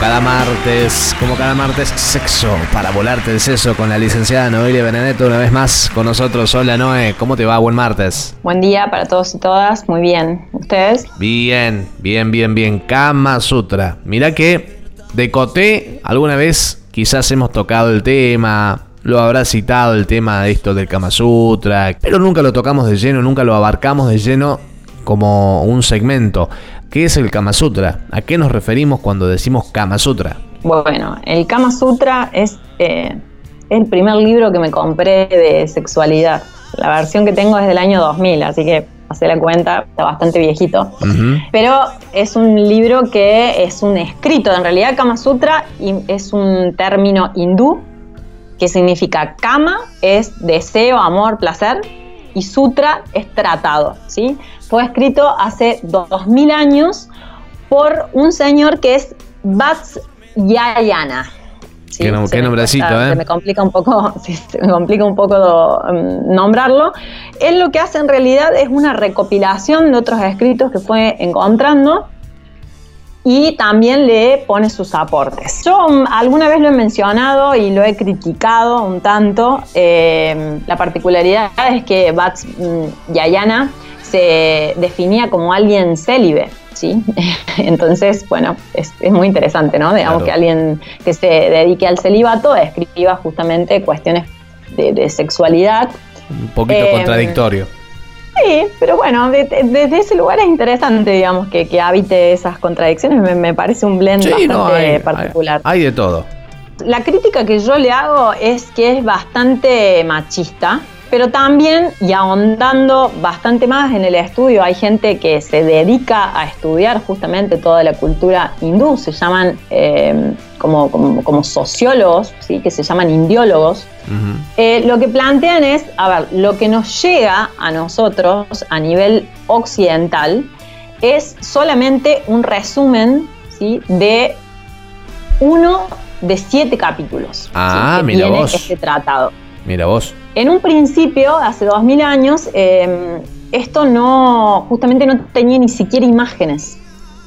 Cada martes, como cada martes, sexo para volarte el seso con la licenciada Noelia Benedetto una vez más con nosotros. Hola Noé, ¿cómo te va? Buen martes. Buen día para todos y todas, muy bien. ¿Ustedes? Bien, bien, bien, bien. Kama Sutra. Mira que de Coté alguna vez quizás hemos tocado el tema, lo habrá citado el tema de esto del Kama Sutra, pero nunca lo tocamos de lleno, nunca lo abarcamos de lleno como un segmento. ¿Qué es el Kama Sutra? ¿A qué nos referimos cuando decimos Kama Sutra? Bueno, el Kama Sutra es eh, el primer libro que me compré de sexualidad. La versión que tengo es del año 2000, así que hace la cuenta, está bastante viejito. Pero es un libro que es un escrito. En realidad, Kama Sutra es un término hindú que significa Kama es deseo, amor, placer y Sutra es tratado, ¿sí? Fue escrito hace 2000 años por un señor que es Vatsyayana. ¿sí? Qué, qué nombrecito, ¿eh? Se me complica un poco, sí, se me complica un poco um, nombrarlo. Él lo que hace en realidad es una recopilación de otros escritos que fue encontrando y también le pone sus aportes. Yo um, alguna vez lo he mencionado y lo he criticado un tanto. Eh, la particularidad es que Bats mm, Yayana se definía como alguien célibe. ¿sí? Entonces, bueno, es, es, muy interesante, ¿no? Digamos claro. que alguien que se dedique al celibato escriba justamente cuestiones de, de sexualidad. Un poquito eh, contradictorio. Sí, pero bueno, desde de, de ese lugar es interesante, digamos, que, que habite esas contradicciones. Me, me, parece un blend sí, bastante no, hay, particular. Hay, hay de todo. La crítica que yo le hago es que es bastante machista, pero también, y ahondando bastante más en el estudio, hay gente que se dedica a estudiar justamente toda la cultura hindú, se llaman eh, como, como, como, sociólogos, ¿sí? que se llaman indiólogos. Uh -huh. eh, lo que plantean es, a ver, lo que nos llega a nosotros a nivel occidental es solamente un resumen ¿sí? de uno de siete capítulos ah, ¿sí? que mira tiene vos. este tratado. Mira vos. En un principio, hace 2000 años, eh, esto no, justamente no tenía ni siquiera imágenes.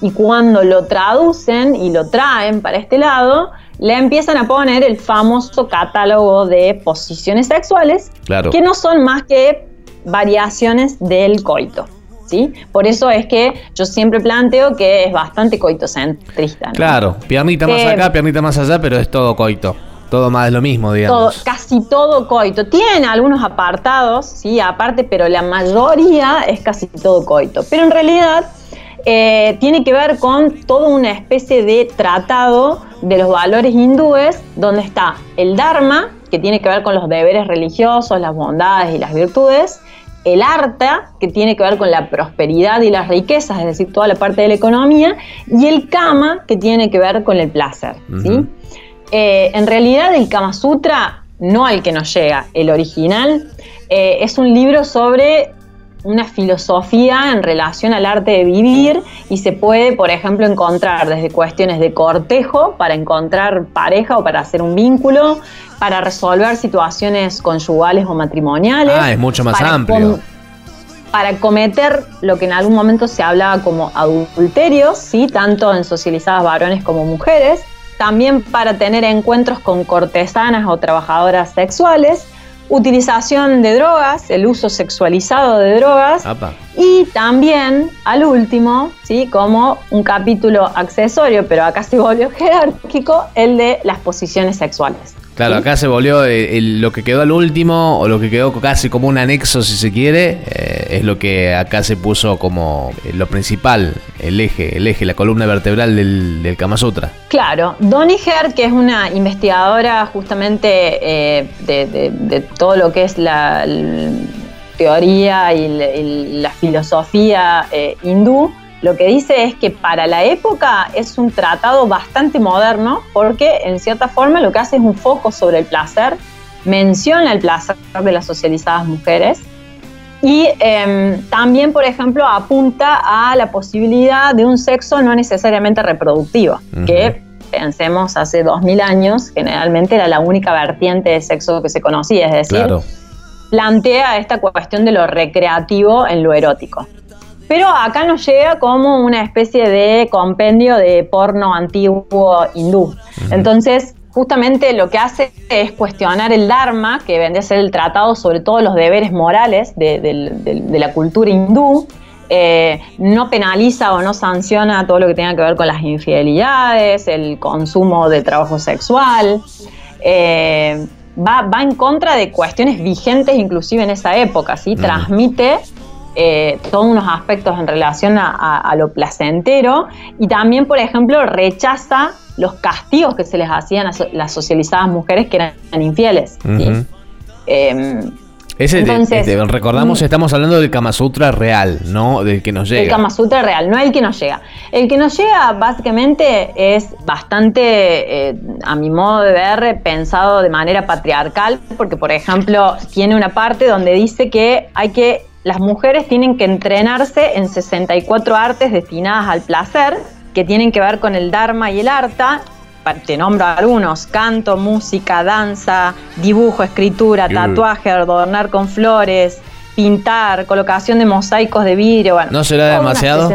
Y cuando lo traducen y lo traen para este lado, le empiezan a poner el famoso catálogo de posiciones sexuales, claro. que no son más que variaciones del coito. ¿Sí? Por eso es que yo siempre planteo que es bastante coitocentrista. ¿no? Claro, piernita más eh, acá, piernita más allá, pero es todo coito. Todo más es lo mismo, digamos. Todo, casi todo coito. Tiene algunos apartados, sí, aparte, pero la mayoría es casi todo coito. Pero en realidad eh, tiene que ver con toda una especie de tratado de los valores hindúes, donde está el Dharma, que tiene que ver con los deberes religiosos, las bondades y las virtudes, el Arta, que tiene que ver con la prosperidad y las riquezas, es decir, toda la parte de la economía, y el Kama, que tiene que ver con el placer. Uh -huh. ¿sí? Eh, en realidad el Kama Sutra, no al que nos llega, el original, eh, es un libro sobre una filosofía en relación al arte de vivir y se puede, por ejemplo, encontrar desde cuestiones de cortejo para encontrar pareja o para hacer un vínculo, para resolver situaciones conyugales o matrimoniales. Ah, es mucho más amplio. para cometer lo que en algún momento se hablaba como adulterios, ¿sí? tanto en socializadas varones como mujeres, también para tener encuentros con cortesanas o trabajadoras sexuales, utilización de drogas, el uso sexualizado de drogas Apa. y también al último, ¿sí? como un capítulo accesorio, pero acá se volvió jerárquico, el de las posiciones sexuales. Claro, ¿sí? acá se volvió el, el, lo que quedó al último, o lo que quedó casi como un anexo, si se quiere, eh, es lo que acá se puso como eh, lo principal, el eje, el eje, la columna vertebral del, del Kama Sutra. Claro, Donny Hert, que es una investigadora justamente eh, de, todo lo que es la, teoría y la, y la filosofía eh, hindú, lo que dice es que para la época es un tratado bastante moderno porque en cierta forma lo que hace es un foco sobre el placer, menciona el placer de las socializadas mujeres y em, también, por ejemplo, apunta a la posibilidad de un sexo no necesariamente reproductivo, que pensemos hace 2000 años, generalmente era la única vertiente de sexo que se conocía, es decir, plantea esta cuestión de lo recreativo en lo erótico. Pero acá nos llega como una especie de compendio de porno antiguo hindú. Entonces, justamente lo que hace es cuestionar el Dharma, que vende a ser el tratado sobre todos los deberes morales de, la cultura hindú. Eh, no penaliza o no sanciona todo lo que tenga que ver con las infidelidades, el consumo de trabajo sexual. Eh, va, en contra de cuestiones vigentes inclusive en esa época, ¿sí? Transmite eh, todos unos aspectos en relación a, lo placentero y también, por ejemplo, rechaza los castigos que se les hacían a las socializadas mujeres que eran infieles. Em, Entonces, recordamos, mm. estamos hablando del Kama Sutra real, no del que nos llega. El Kama Sutra real, no el que nos llega. El que nos llega básicamente es bastante, eh, a mi modo de ver, pensado de manera patriarcal, porque por ejemplo tiene una parte donde dice que hay que las mujeres tienen que entrenarse en 64 artes destinadas al placer, que tienen que ver con el Dharma y el Arta. Te nombro algunos, canto, música, danza, dibujo, escritura, tatuaje, adornar con flores, pintar, colocación de mosaicos de vidrio. Bueno, ¿No será demasiado?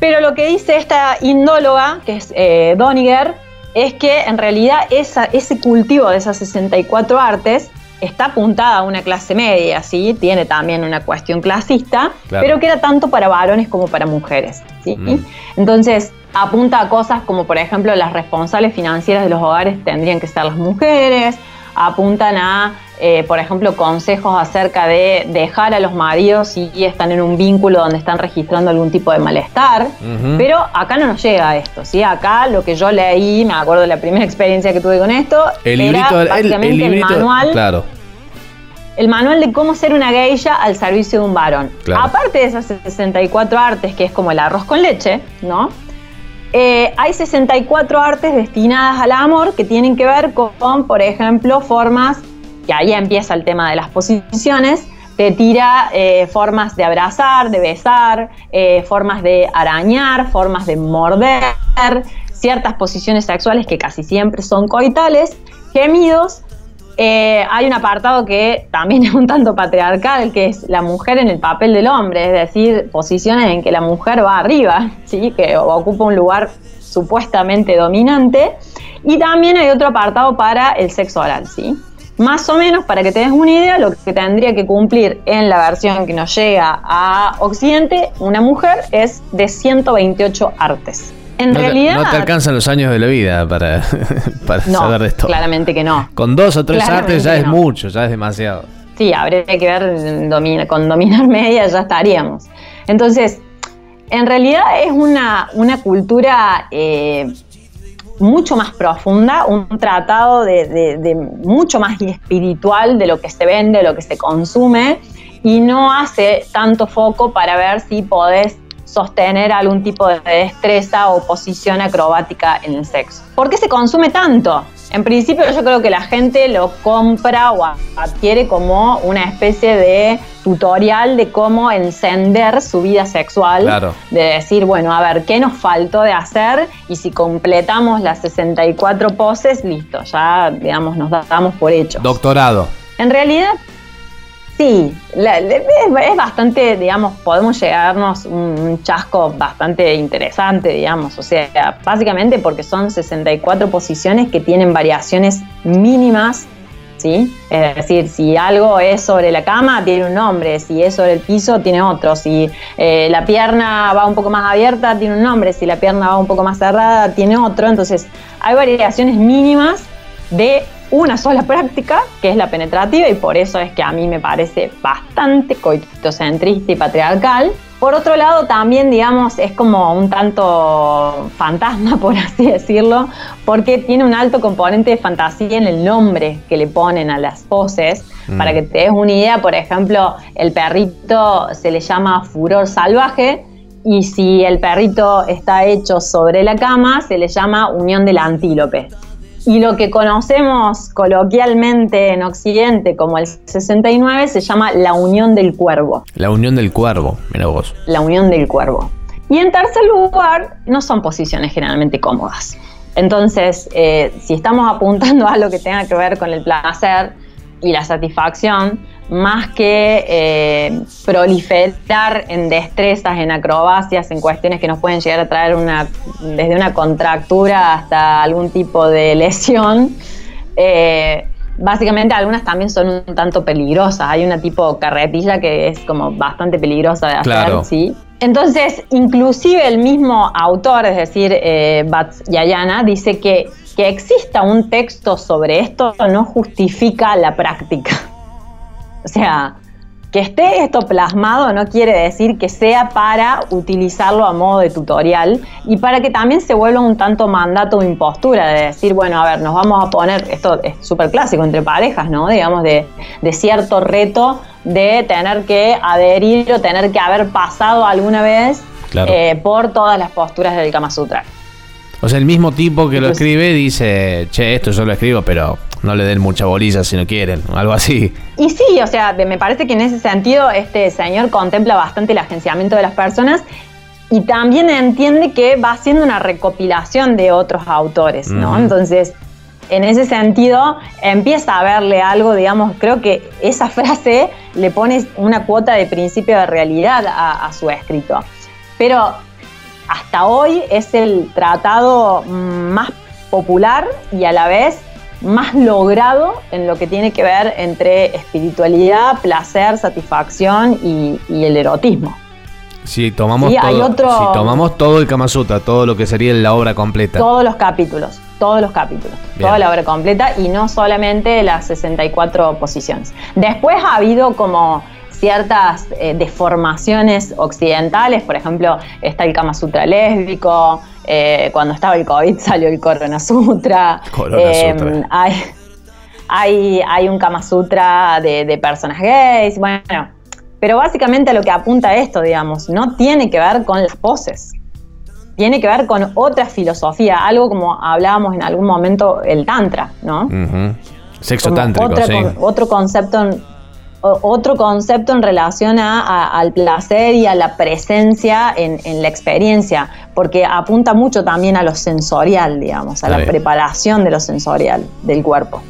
Pero lo que dice esta indóloga, que es eh, Doniger, es que en realidad ese cultivo de esas 64 artes está apuntada a una clase media, ¿sí? Tiene también una cuestión clasista, pero queda tanto para varones como para mujeres, ¿sí? Mm. Entonces, apunta a cosas como, por ejemplo, las responsables financieras de los hogares tendrían que ser las mujeres, apuntan a, eh, por ejemplo, consejos acerca de dejar a los maridos si están en un vínculo donde están registrando algún tipo de malestar, pero acá no nos llega esto, ¿sí? Acá lo que yo leí, me acuerdo de la primera experiencia que tuve con esto, el era básicamente el, manual. Claro. El manual de cómo ser una geisha al servicio de un varón. Aparte de esas 64 artes, que es como el arroz con leche, ¿no? Eh, hay 64 artes destinadas al amor que tienen que ver con, por ejemplo, formas, que ahí empieza el tema de las posiciones, te tira eh, formas de abrazar, de besar, eh, formas de arañar, formas de morder, ciertas posiciones sexuales que casi siempre son coitales, gemidos. Hay un apartado que también es un tanto patriarcal, que es la mujer en el papel del hombre, es decir, posiciones en que la mujer va arriba, ¿sí? que ocupa un lugar supuestamente dominante. Y también hay otro apartado para el sexo oral, ¿sí? Más o menos, para que te des una idea, lo que tendría que cumplir en la versión que nos llega a Occidente, una mujer es de 128 artes. En realidad. no te alcanzan los años de la vida para, para saber de esto. Claramente que no. Con dos o tres artes ya es mucho, ya es demasiado. Sí, habría que ver, con dominar media ya estaríamos. Entonces, en realidad es una, una cultura eh, mucho más profunda, un tratado de, mucho más espiritual de lo que se vende, de lo que se consume, y no hace tanto foco para ver si podés sostener algún tipo de destreza o posición acrobática en el sexo. ¿Por qué se consume tanto? En principio yo creo que la gente lo compra o adquiere como una especie de tutorial de cómo encender su vida sexual. Claro. De decir, bueno, a ver, ¿qué nos faltó de hacer? Y si completamos las 64 poses, listo, ya, digamos, nos damos por hecho. Doctorado. En realidad, Sí, es, bastante, digamos, podemos llegarnos un chasco bastante interesante, digamos, o sea, básicamente porque son 64 posiciones que tienen variaciones mínimas, ¿sí? Es decir, si algo es sobre la cama, tiene un nombre, si es sobre el piso, tiene otro, si eh, la pierna va un poco más abierta, tiene un nombre, si la pierna va un poco más cerrada, tiene otro, entonces hay variaciones mínimas de una sola práctica, que es la penetrativa, y por eso es que a mí me parece bastante coitocentrista y patriarcal. Por otro lado, también, digamos, es como un tanto fantasma, por así decirlo, porque tiene un alto componente de fantasía en el nombre que le ponen a las poses. Mm. Para que te des una idea, por ejemplo, el perrito se le llama furor salvaje y si el perrito está hecho sobre la cama, se le llama unión del antílope. Y lo que conocemos coloquialmente en Occidente como el 69 se llama la unión del cuervo. La unión del cuervo, mira vos. La unión del cuervo. Y en tercer lugar, no son posiciones generalmente cómodas. Entonces, eh, si estamos apuntando a lo que tenga que ver con el placer y la satisfacción, más que eh, proliferar en destrezas, en acrobacias, en cuestiones que nos pueden llegar a traer una, desde una contractura hasta algún tipo de lesión, eh, básicamente algunas también son un tanto peligrosas. Hay una tipo carretilla que es como bastante peligrosa de hacer, ¿sí? Entonces, inclusive el mismo autor, es decir, eh, Bats Yayana, dice que que exista un texto sobre esto no justifica la práctica. O sea, que esté esto plasmado no quiere decir que sea para utilizarlo a modo de tutorial y para que también se vuelva un tanto mandato o impostura de decir, bueno, a ver, nos vamos a poner, esto es súper clásico entre parejas, ¿no? Digamos, de, cierto reto de tener que adherir o tener que haber pasado alguna vez eh, por todas las posturas del Kama Sutra. O sea, el mismo tipo que lo escribe dice, che, esto yo lo escribo, pero no le den mucha bolilla si no quieren, algo así. Y sí, o sea, me parece que en ese sentido este señor contempla bastante el agenciamiento de las personas y también entiende que va haciendo una recopilación de otros autores, ¿no? Entonces, en ese sentido, empieza a verle algo, digamos, creo que esa frase le pone una cuota de principio de realidad a, a su escrito. Pero hasta hoy es el tratado más popular y a la vez más logrado en lo que tiene que ver entre espiritualidad, placer, satisfacción y, el erotismo. Si tomamos, todo, si tomamos todo el Kama Sutra, todo lo que sería la obra completa. Todos los capítulos, todos los capítulos, toda la obra completa y no solamente las 64 posiciones. Después ha habido como ciertas eh, deformaciones occidentales, por ejemplo, está el Kama Sutra lésbico, eh, cuando estaba el COVID salió el Corona Sutra. Em, hay, hay, un Kama Sutra de, personas gays, bueno, pero básicamente lo que apunta esto, digamos, no tiene que ver con las poses. Tiene que ver con otra filosofía, algo como hablábamos en algún momento el Tantra, ¿no? Sexo tántrico, sí. otro concepto otro concepto en relación al placer y a la presencia en, la experiencia, porque apunta mucho también a lo sensorial, digamos, a la preparación de lo sensorial del cuerpo.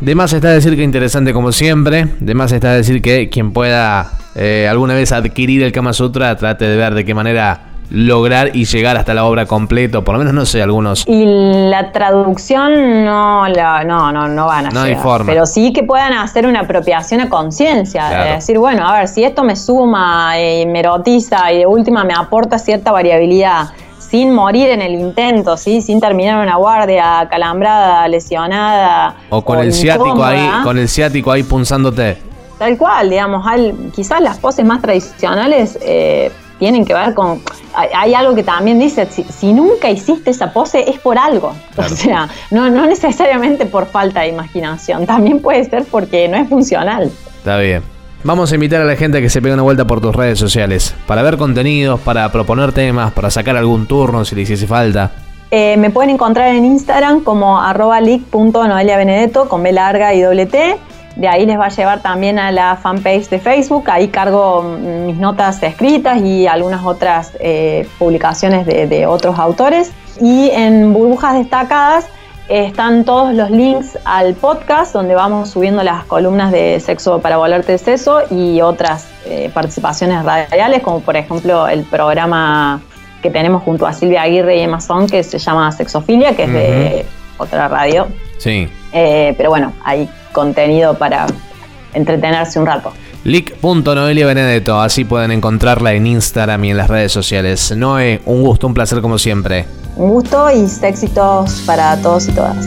De más está decir que interesante como siempre, de más está decir que quien pueda eh, alguna vez adquirir el Kama Sutra trate de ver de qué manera lograr y llegar hasta la obra completa, por lo menos no sé, algunos. Y la traducción no, no, no, no van a no Hay forma. Pero sí que puedan hacer una apropiación a conciencia, de decir, bueno, a ver, si esto me suma y me erotiza y de última me aporta cierta variabilidad sin morir en el intento, ¿sí? sin terminar una guardia calambrada, lesionada. O con el ciático ahí, con el ciático ahí punzándote. Tal cual, digamos, quizás las poses más tradicionales eh, tienen que ver con... Hay, algo que también dice, si, nunca hiciste esa pose es por algo. O sea, no, no necesariamente por falta de imaginación, también puede ser porque no es funcional. Está bien. Vamos a invitar a la gente a que se pegue una vuelta por tus redes sociales para ver contenidos, para proponer temas, para sacar algún turno si le hiciese falta. Eh, me pueden encontrar en Instagram como arroba leak.noeliabenedetto con B larga y doble T. De ahí les va a llevar también a la fanpage de Facebook. Ahí cargo mis notas escritas y algunas otras eh, publicaciones de, otros autores. Y en burbujas destacadas están todos los links al podcast donde vamos subiendo las columnas de sexo para volarte de seso y otras eh, participaciones radiales, como por ejemplo el programa que tenemos junto a Silvia Aguirre y Emma Son, que se llama Sexofilia, que es de otra radio. Sí. Eh, pero bueno, hay contenido para entretenerse un rato. Lick.noelia Benedetto, así pueden encontrarla en Instagram y en las redes sociales. Noé, un gusto, un placer como siempre. Un gusto y éxitos para todos y todas.